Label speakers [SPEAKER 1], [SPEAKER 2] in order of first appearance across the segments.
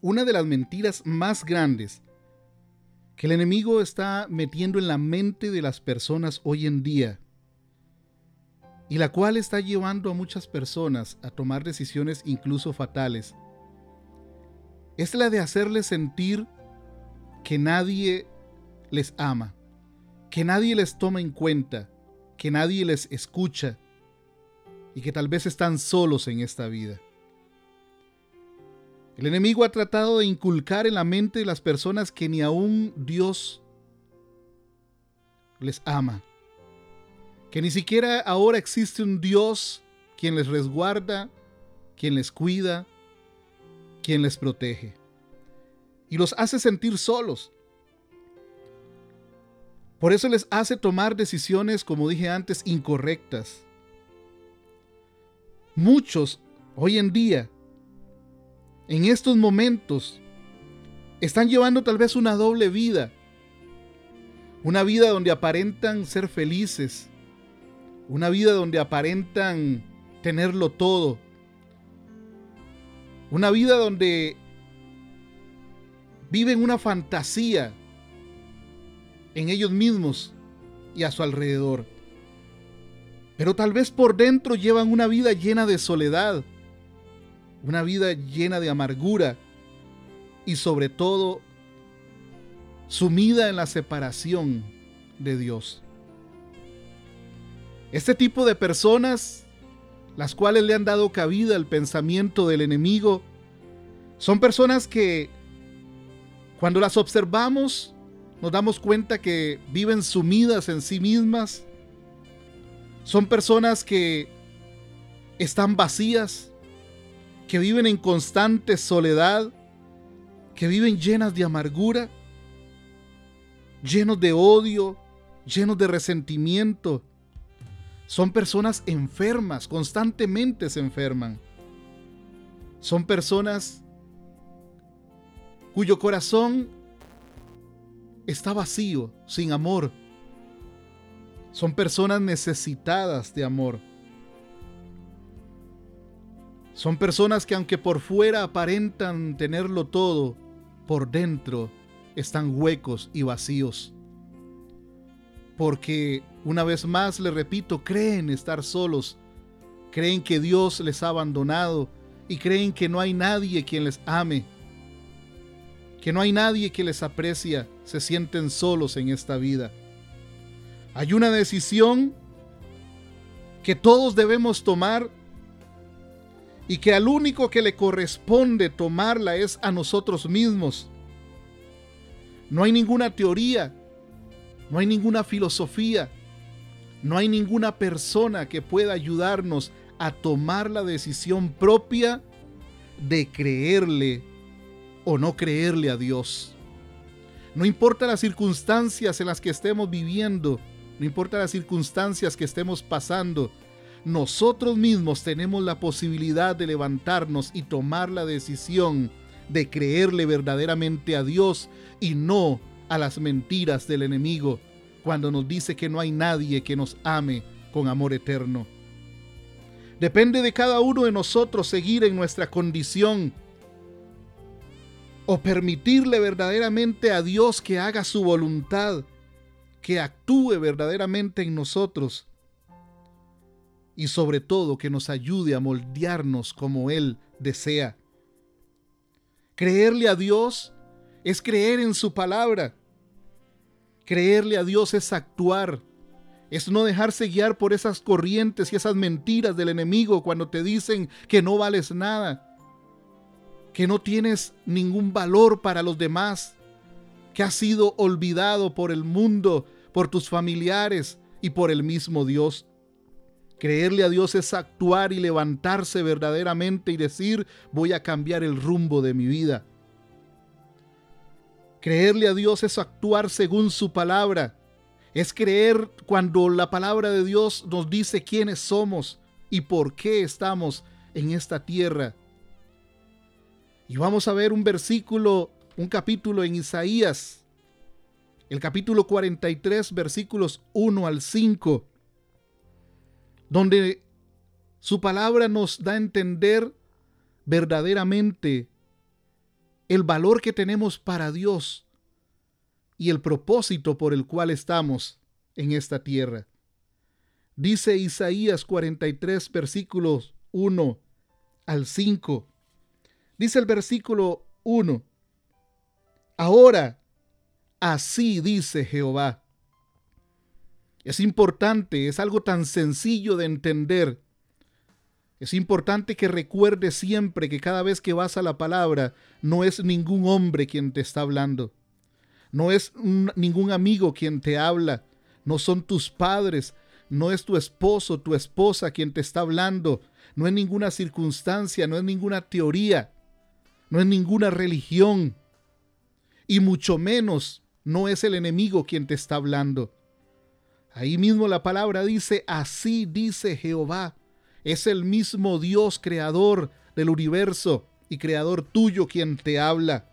[SPEAKER 1] una de las mentiras más grandes que el enemigo está metiendo en la mente de las personas hoy en día y la cual está llevando a muchas personas a tomar decisiones incluso fatales, es la de hacerles sentir que nadie les ama, que nadie les toma en cuenta, que nadie les escucha y que tal vez están solos en esta vida. El enemigo ha tratado de inculcar en la mente de las personas que ni aún Dios les ama, que ni siquiera ahora existe un Dios quien les resguarda, quien les cuida, quien les protege. Y los hace sentir solos. Por eso les hace tomar decisiones, como dije antes, incorrectas. Muchos hoy en día, en estos momentos, están llevando tal vez una doble vida. Una vida donde aparentan ser felices. Una vida donde aparentan tenerlo todo. Una vida donde viven una fantasía en ellos mismos y a su alrededor. Pero tal vez por dentro llevan una vida llena de soledad, una vida llena de amargura y sobre todo sumida en la separación de Dios. Este tipo de personas, las cuales le han dado cabida al pensamiento del enemigo, son personas que cuando las observamos nos damos cuenta que viven sumidas en sí mismas. Son personas que están vacías, que viven en constante soledad, que viven llenas de amargura, llenos de odio, llenos de resentimiento. Son personas enfermas, constantemente se enferman. Son personas cuyo corazón está vacío, sin amor. Son personas necesitadas de amor. Son personas que aunque por fuera aparentan tenerlo todo, por dentro están huecos y vacíos. Porque, una vez más, le repito, creen estar solos, creen que Dios les ha abandonado y creen que no hay nadie quien les ame que no hay nadie que les aprecia, se sienten solos en esta vida. Hay una decisión que todos debemos tomar y que al único que le corresponde tomarla es a nosotros mismos. No hay ninguna teoría, no hay ninguna filosofía, no hay ninguna persona que pueda ayudarnos a tomar la decisión propia de creerle o no creerle a Dios. No importa las circunstancias en las que estemos viviendo, no importa las circunstancias que estemos pasando, nosotros mismos tenemos la posibilidad de levantarnos y tomar la decisión de creerle verdaderamente a Dios y no a las mentiras del enemigo cuando nos dice que no hay nadie que nos ame con amor eterno. Depende de cada uno de nosotros seguir en nuestra condición o permitirle verdaderamente a Dios que haga su voluntad, que actúe verdaderamente en nosotros y sobre todo que nos ayude a moldearnos como Él desea. Creerle a Dios es creer en su palabra. Creerle a Dios es actuar, es no dejarse guiar por esas corrientes y esas mentiras del enemigo cuando te dicen que no vales nada que no tienes ningún valor para los demás, que has sido olvidado por el mundo, por tus familiares y por el mismo Dios. Creerle a Dios es actuar y levantarse verdaderamente y decir, voy a cambiar el rumbo de mi vida. Creerle a Dios es actuar según su palabra. Es creer cuando la palabra de Dios nos dice quiénes somos y por qué estamos en esta tierra y vamos a ver un versículo, un capítulo en Isaías, el capítulo 43, versículos 1 al 5, donde su palabra nos da a entender verdaderamente el valor que tenemos para Dios y el propósito por el cual estamos en esta tierra. Dice Isaías 43 versículos 1 al 5. Dice el versículo 1. Ahora, así dice Jehová. Es importante, es algo tan sencillo de entender. Es importante que recuerdes siempre que cada vez que vas a la palabra, no es ningún hombre quien te está hablando. No es ningún amigo quien te habla. No son tus padres. No es tu esposo, tu esposa quien te está hablando. No es ninguna circunstancia, no es ninguna teoría. No es ninguna religión. Y mucho menos no es el enemigo quien te está hablando. Ahí mismo la palabra dice, así dice Jehová. Es el mismo Dios creador del universo y creador tuyo quien te habla.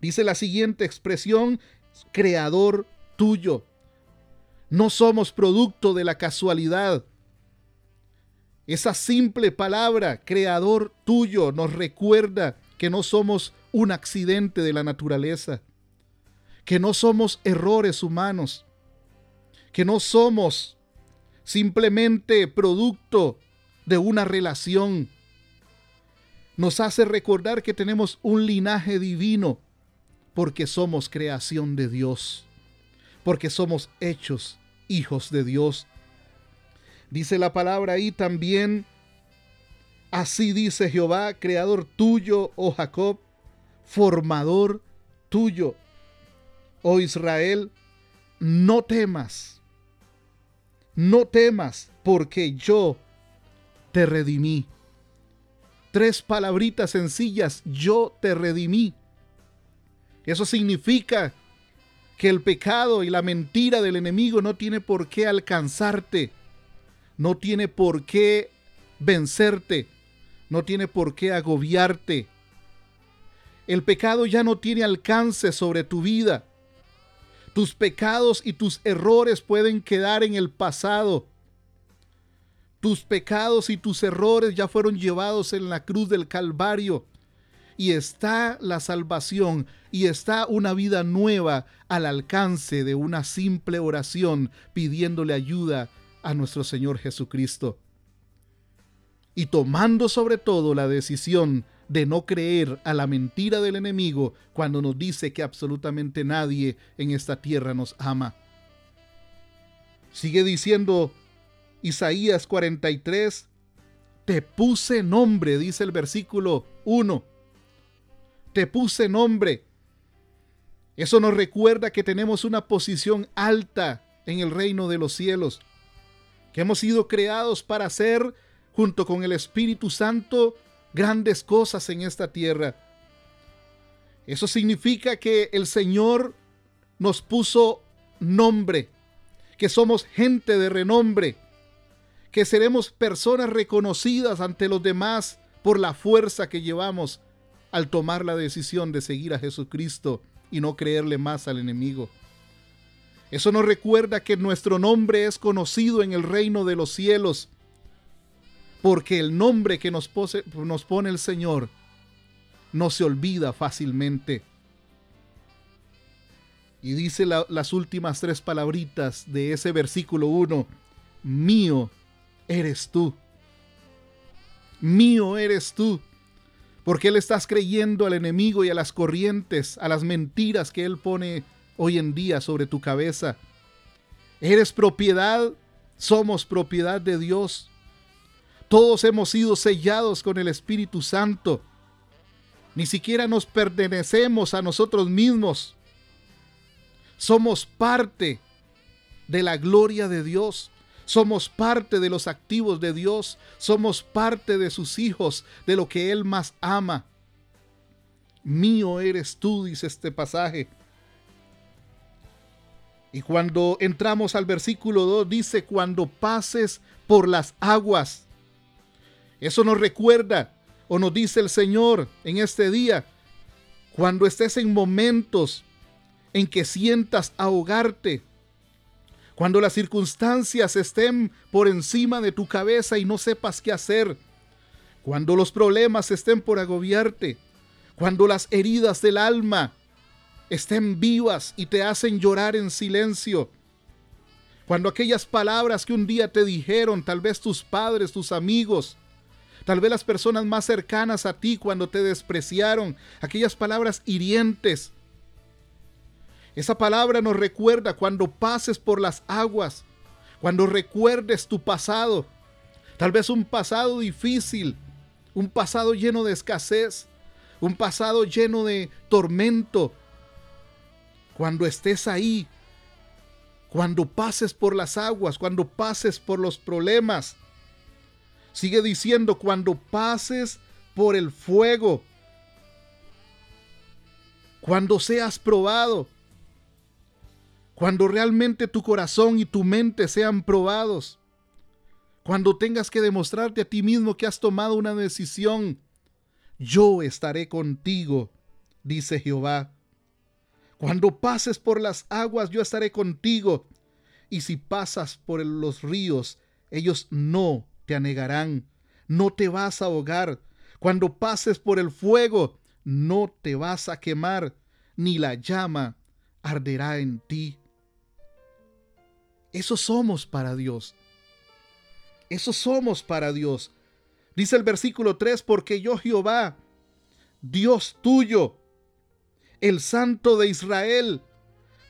[SPEAKER 1] Dice la siguiente expresión, creador tuyo. No somos producto de la casualidad. Esa simple palabra, creador tuyo, nos recuerda que no somos un accidente de la naturaleza, que no somos errores humanos, que no somos simplemente producto de una relación. Nos hace recordar que tenemos un linaje divino porque somos creación de Dios, porque somos hechos hijos de Dios. Dice la palabra ahí también, así dice Jehová, creador tuyo, oh Jacob, formador tuyo, oh Israel, no temas, no temas, porque yo te redimí. Tres palabritas sencillas, yo te redimí. Eso significa que el pecado y la mentira del enemigo no tiene por qué alcanzarte, no tiene por qué vencerte, no tiene por qué agobiarte. El pecado ya no tiene alcance sobre tu vida. Tus pecados y tus errores pueden quedar en el pasado. Tus pecados y tus errores ya fueron llevados en la cruz del Calvario y está la salvación y está una vida nueva al alcance de una simple oración pidiéndole ayuda a nuestro Señor Jesucristo. Y tomando sobre todo la decisión de no creer a la mentira del enemigo cuando nos dice que absolutamente nadie en esta tierra nos ama. Sigue diciendo Isaías 43, te puse nombre, dice el versículo 1 te puse nombre. Eso nos recuerda que tenemos una posición alta en el reino de los cielos, que hemos sido creados para hacer, junto con el Espíritu Santo, grandes cosas en esta tierra. Eso significa que el Señor nos puso nombre, que somos gente de renombre, que seremos personas reconocidas ante los demás por la fuerza que llevamos al tomar la decisión de seguir a Jesucristo y no creerle más al enemigo. Eso nos recuerda que nuestro nombre es conocido en el reino de los cielos, porque el nombre que nos, nos pone el Señor no se olvida fácilmente. Y dice las últimas tres palabritas de ese versículo 1, mío eres tú. Mío eres tú. ¿Por qué le estás creyendo al enemigo y a las corrientes, a las mentiras que él pone hoy en día sobre tu cabeza? Eres propiedad, somos propiedad de Dios. Todos hemos sido sellados con el Espíritu Santo. Ni siquiera nos pertenecemos a nosotros mismos. Somos parte de la gloria de Dios. Somos parte de los activos de Dios, somos parte de sus hijos, de lo que Él más ama. Mío eres tú, dice este pasaje. Y cuando entramos al versículo 2, dice, cuando pases por las aguas. Eso nos recuerda o nos dice el Señor en este día, cuando estés en momentos en que sientas ahogarte, cuando las circunstancias estén por encima de tu cabeza y no sepas qué hacer. Cuando los problemas estén por agobiarte. Cuando las heridas del alma estén vivas y te hacen llorar en silencio. Cuando aquellas palabras que un día te dijeron, tal vez tus padres, tus amigos, tal vez las personas más cercanas a ti cuando te despreciaron, aquellas palabras hirientes. Esa palabra nos recuerda cuando pases por las aguas, cuando recuerdes tu pasado, tal vez un pasado difícil, un pasado lleno de escasez, un pasado lleno de tormento. Cuando estés ahí, cuando pases por las aguas, cuando pases por los problemas, sigue diciendo, cuando pases por el fuego, cuando seas probado, cuando realmente tu corazón y tu mente sean probados, cuando tengas que demostrarte a ti mismo que has tomado una decisión, yo estaré contigo, dice Jehová. Cuando pases por las aguas, yo estaré contigo, y si pasas por los ríos, ellos no te anegarán, no te vas a ahogar. Cuando pases por el fuego, no te vas a quemar, ni la llama arderá en ti. Eso somos para Dios. Eso somos para Dios. Dice el versículo 3, porque yo Jehová, Dios tuyo, el Santo de Israel,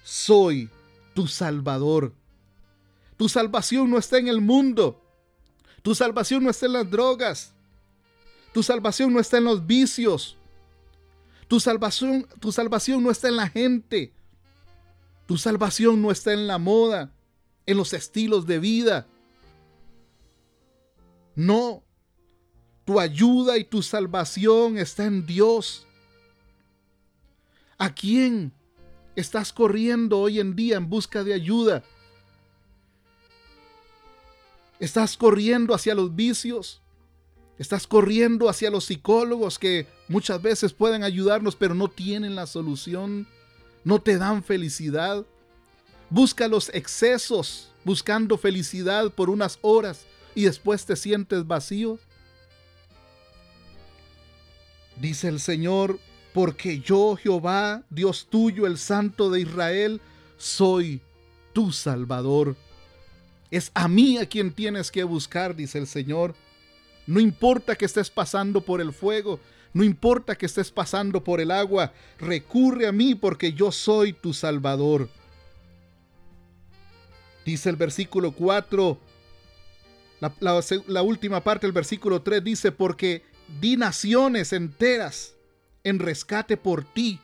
[SPEAKER 1] soy tu Salvador. Tu salvación no está en el mundo. Tu salvación no está en las drogas. Tu salvación no está en los vicios. Tu salvación, tu salvación no está en la gente. Tu salvación no está en la moda en los estilos de vida. No, tu ayuda y tu salvación está en Dios. ¿A quién estás corriendo hoy en día en busca de ayuda? ¿Estás corriendo hacia los vicios? ¿Estás corriendo hacia los psicólogos que muchas veces pueden ayudarnos pero no tienen la solución? ¿No te dan felicidad? Busca los excesos buscando felicidad por unas horas y después te sientes vacío. Dice el Señor, porque yo Jehová, Dios tuyo, el Santo de Israel, soy tu Salvador. Es a mí a quien tienes que buscar, dice el Señor. No importa que estés pasando por el fuego, no importa que estés pasando por el agua, recurre a mí porque yo soy tu Salvador. Dice el versículo 4, la, última parte del versículo 3 dice, porque di naciones enteras en rescate por ti.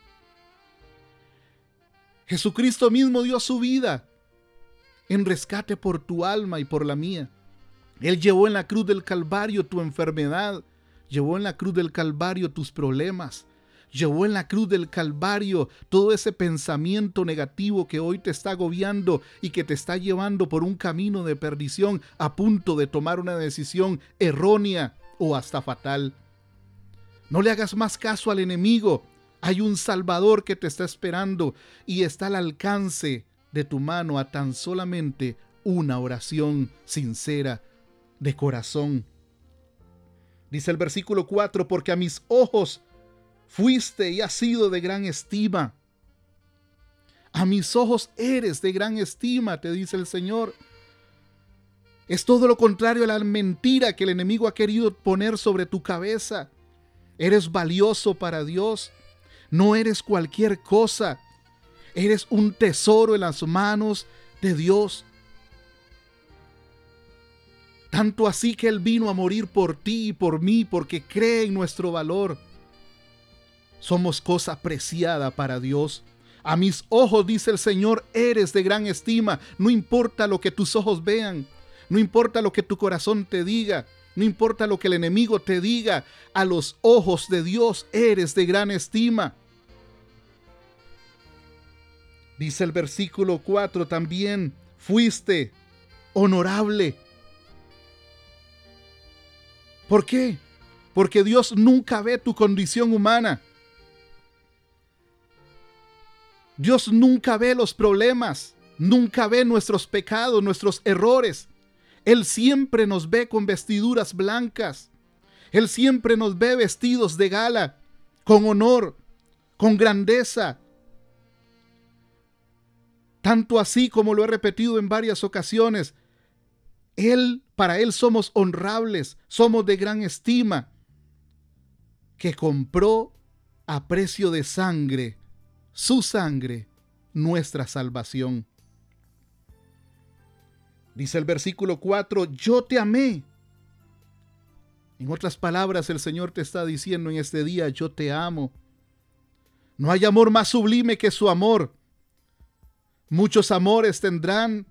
[SPEAKER 1] Jesucristo mismo dio su vida en rescate por tu alma y por la mía. Él llevó en la cruz del Calvario tu enfermedad, llevó en la cruz del Calvario tus problemas, llevó en la cruz del Calvario todo ese pensamiento negativo que hoy te está agobiando y que te está llevando por un camino de perdición a punto de tomar una decisión errónea o hasta fatal. No le hagas más caso al enemigo. Hay un Salvador que te está esperando y está al alcance de tu mano a tan solamente una oración sincera de corazón. Dice el versículo 4, porque a mis ojos fuiste y has sido de gran estima. A mis ojos eres de gran estima, te dice el Señor. Es todo lo contrario a la mentira que el enemigo ha querido poner sobre tu cabeza. Eres valioso para Dios. No eres cualquier cosa. Eres un tesoro en las manos de Dios. Tanto así que Él vino a morir por ti y por mí porque cree en nuestro valor. Somos cosa preciada para Dios. A mis ojos, dice el Señor, eres de gran estima. No importa lo que tus ojos vean, no importa lo que tu corazón te diga, no importa lo que el enemigo te diga, a los ojos de Dios eres de gran estima. Dice el versículo 4 también, fuiste honorable. ¿Por qué? Porque Dios nunca ve tu condición humana. Dios nunca ve los problemas, nunca ve nuestros pecados, nuestros errores. Él siempre nos ve con vestiduras blancas. Él siempre nos ve vestidos de gala. con honor, con grandeza. Tanto así como lo he repetido en varias ocasiones, Él, para Él somos honrables, somos de gran estima, que compró a precio de sangre, su sangre, nuestra salvación. Dice el versículo 4, yo te amé. En otras palabras, el Señor te está diciendo en este día, yo te amo. No hay amor más sublime que su amor. Muchos amores tendrán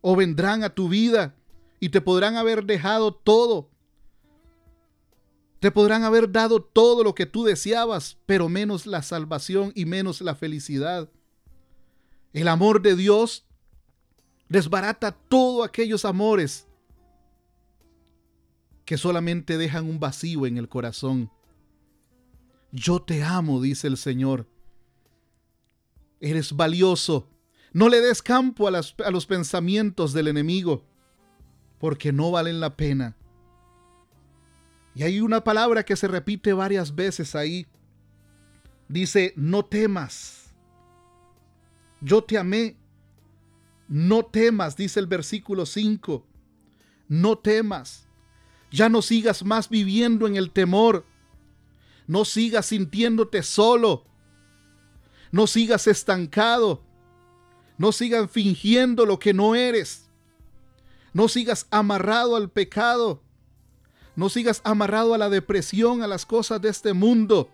[SPEAKER 1] o vendrán a tu vida y te podrán haber dejado todo. Te podrán haber dado todo lo que tú deseabas, pero menos la salvación y menos la felicidad. El amor de Dios desbarata todos aquellos amores que solamente dejan un vacío en el corazón. Yo te amo, dice el Señor. Eres valioso. No le des campo a, los pensamientos del enemigo, porque no valen la pena. Y hay una palabra que se repite varias veces ahí. Dice, no temas. Yo te amé no temas, dice el versículo 5. No temas. Ya no sigas más viviendo en el temor. No sigas sintiéndote solo. No sigas estancado. No sigas fingiendo lo que no eres. No sigas amarrado al pecado. No sigas amarrado a la depresión, a las cosas de este mundo.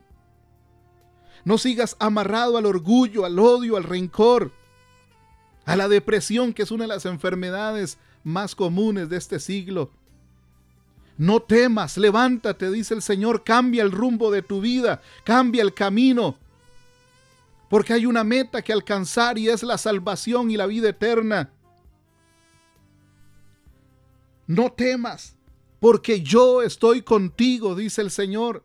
[SPEAKER 1] No sigas amarrado al orgullo, al odio, al rencor a la depresión, que es una de las enfermedades más comunes de este siglo. No temas, levántate, dice el Señor, cambia el rumbo de tu vida, cambia el camino, porque hay una meta que alcanzar y es la salvación y la vida eterna. No temas, porque yo estoy contigo, dice el Señor.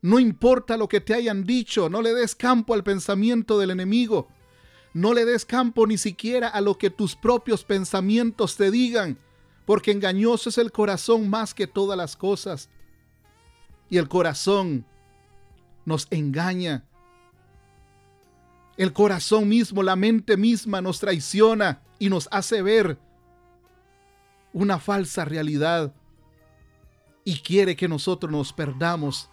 [SPEAKER 1] No importa lo que te hayan dicho, no le des campo al pensamiento del enemigo. No le des campo ni siquiera a lo que tus propios pensamientos te digan, porque engañoso es el corazón más que todas las cosas. Y el corazón nos engaña. El corazón mismo, la mente misma nos traiciona y nos hace ver una falsa realidad y quiere que nosotros nos perdamos,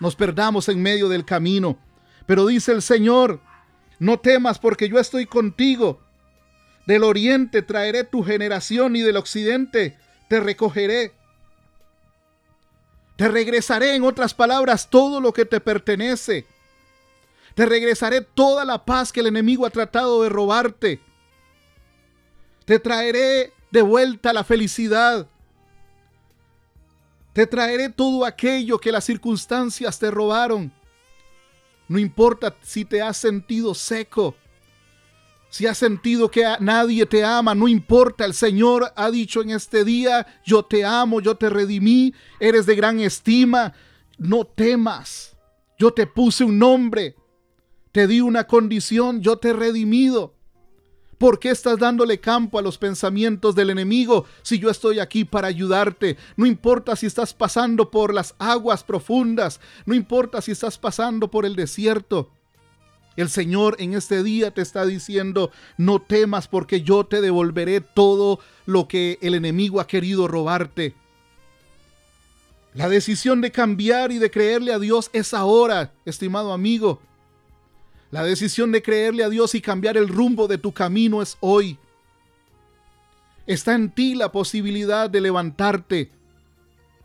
[SPEAKER 1] nos perdamos en medio del camino. Pero dice el Señor, no temas porque yo estoy contigo. Del oriente traeré tu generación y del occidente te recogeré. Te regresaré, en otras palabras, todo lo que te pertenece. Te regresaré toda la paz que el enemigo ha tratado de robarte. Te traeré de vuelta la felicidad. Te traeré todo aquello que las circunstancias te robaron. No importa si te has sentido seco, si has sentido que nadie te ama, no importa, el Señor ha dicho en este día, yo te amo, yo te redimí, eres de gran estima, no temas, yo te puse un nombre, te di una condición, yo te he redimido. ¿Por qué estás dándole campo a los pensamientos del enemigo si yo estoy aquí para ayudarte? No importa si estás pasando por las aguas profundas, no importa si estás pasando por el desierto. El Señor en este día te está diciendo, no temas porque yo te devolveré todo lo que el enemigo ha querido robarte. La decisión de cambiar y de creerle a Dios es ahora, estimado amigo. La decisión de creerle a Dios y cambiar el rumbo de tu camino es hoy. Está en ti la posibilidad de levantarte.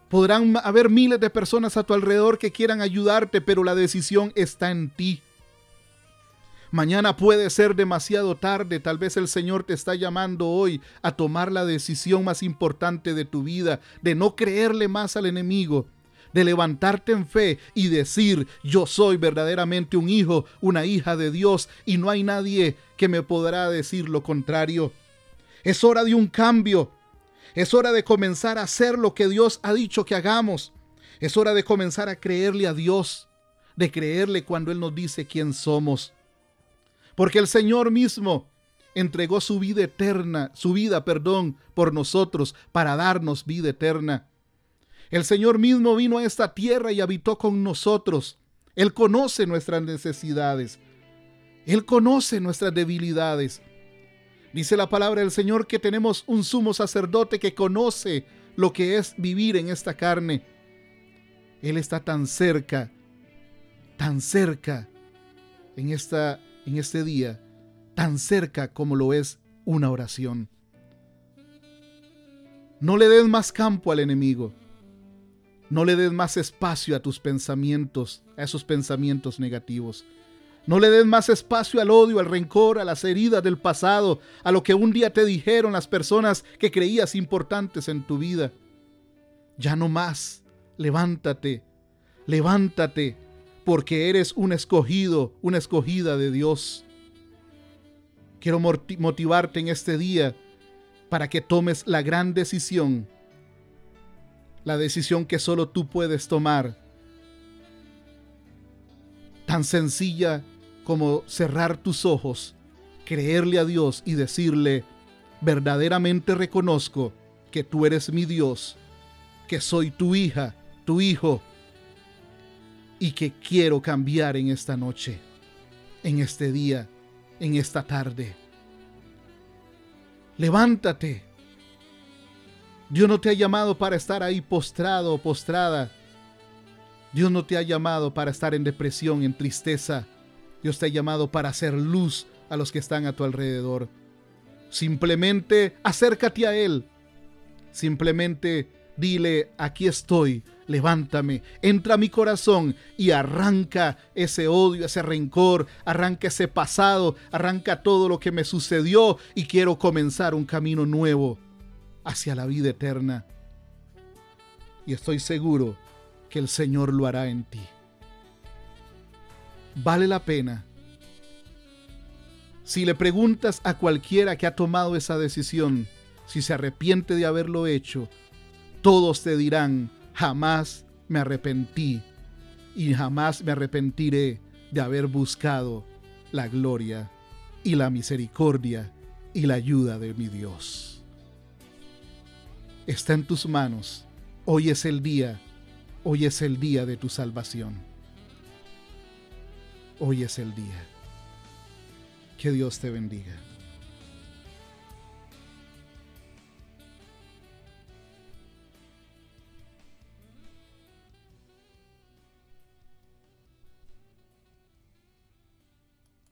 [SPEAKER 1] Podrán haber miles de personas a tu alrededor que quieran ayudarte, pero la decisión está en ti. Mañana puede ser demasiado tarde, tal vez el Señor te está llamando hoy a tomar la decisión más importante de tu vida, de no creerle más al enemigo, de levantarte en fe y decir, yo soy verdaderamente un hijo, una hija de Dios y no hay nadie que me podrá decir lo contrario. Es hora de un cambio. Es hora de comenzar a hacer lo que Dios ha dicho que hagamos. Es hora de comenzar a creerle a Dios, de creerle cuando Él nos dice quién somos. Porque el Señor mismo entregó su vida eterna, su vida, perdón, por nosotros, para darnos vida eterna. El Señor mismo vino a esta tierra y habitó con nosotros. Él conoce nuestras necesidades. Él conoce nuestras debilidades. Dice la palabra del Señor que tenemos un sumo sacerdote que conoce lo que es vivir en esta carne. Él está tan cerca, tan cerca en, esta, en este día, tan cerca como lo es una oración. No le des más campo al enemigo. No le des más espacio a tus pensamientos, a esos pensamientos negativos. No le des más espacio al odio, al rencor, a las heridas del pasado, a lo que un día te dijeron las personas que creías importantes en tu vida. Ya no más. Levántate, levántate, porque eres un escogido, una escogida de Dios. Quiero motivarte en este día para que tomes la gran decisión, la decisión que solo tú puedes tomar, tan sencilla como cerrar tus ojos, creerle a Dios y decirle, verdaderamente reconozco que tú eres mi Dios, que soy tu hija, tu hijo, y que quiero cambiar en esta noche, en este día, en esta tarde. Levántate. Dios no te ha llamado para estar ahí postrado o postrada. Dios no te ha llamado para estar en depresión, en tristeza. Dios te ha llamado para hacer luz a los que están a tu alrededor. Simplemente acércate a Él. Simplemente dile, aquí estoy, levántame, entra a mi corazón y arranca ese odio, ese rencor, arranca ese pasado, arranca todo lo que me sucedió y quiero comenzar un camino nuevo hacia la vida eterna. Y estoy seguro que el Señor lo hará en ti vale la pena. Si le preguntas a cualquiera que ha tomado esa decisión, si se arrepiente de haberlo hecho, todos te dirán, jamás me arrepentí y jamás me arrepentiré de haber buscado la gloria y la misericordia y la ayuda de mi Dios. Está en tus manos. Hoy es el día, hoy es el día de tu salvación. Hoy es el día. Que Dios te bendiga.